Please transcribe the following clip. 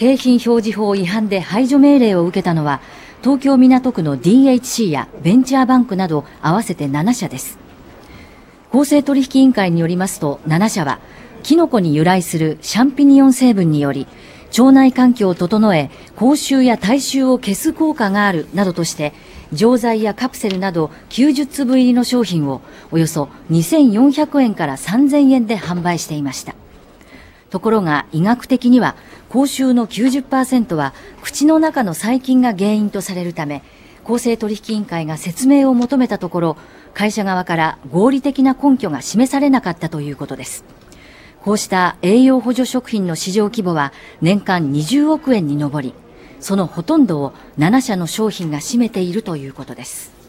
景品表示法違反で排除命令を受けたのは東京港区の DHC やベンチャーバンクなど合わせて7社です。公正取引委員会によりますと7社はキノコに由来するシャンピニオン成分により腸内環境を整え口臭や体臭を消す効果があるなどとして錠剤やカプセルなど90粒入りの商品をおよそ2400円から3000円で販売していました。ところが医学的には口臭の90%は口の中の細菌が原因とされるため公正取引委員会が説明を求めたところ会社側から合理的な根拠が示されなかったということですこうした栄養補助食品の市場規模は年間20億円に上りそのほとんどを7社の商品が占めているということです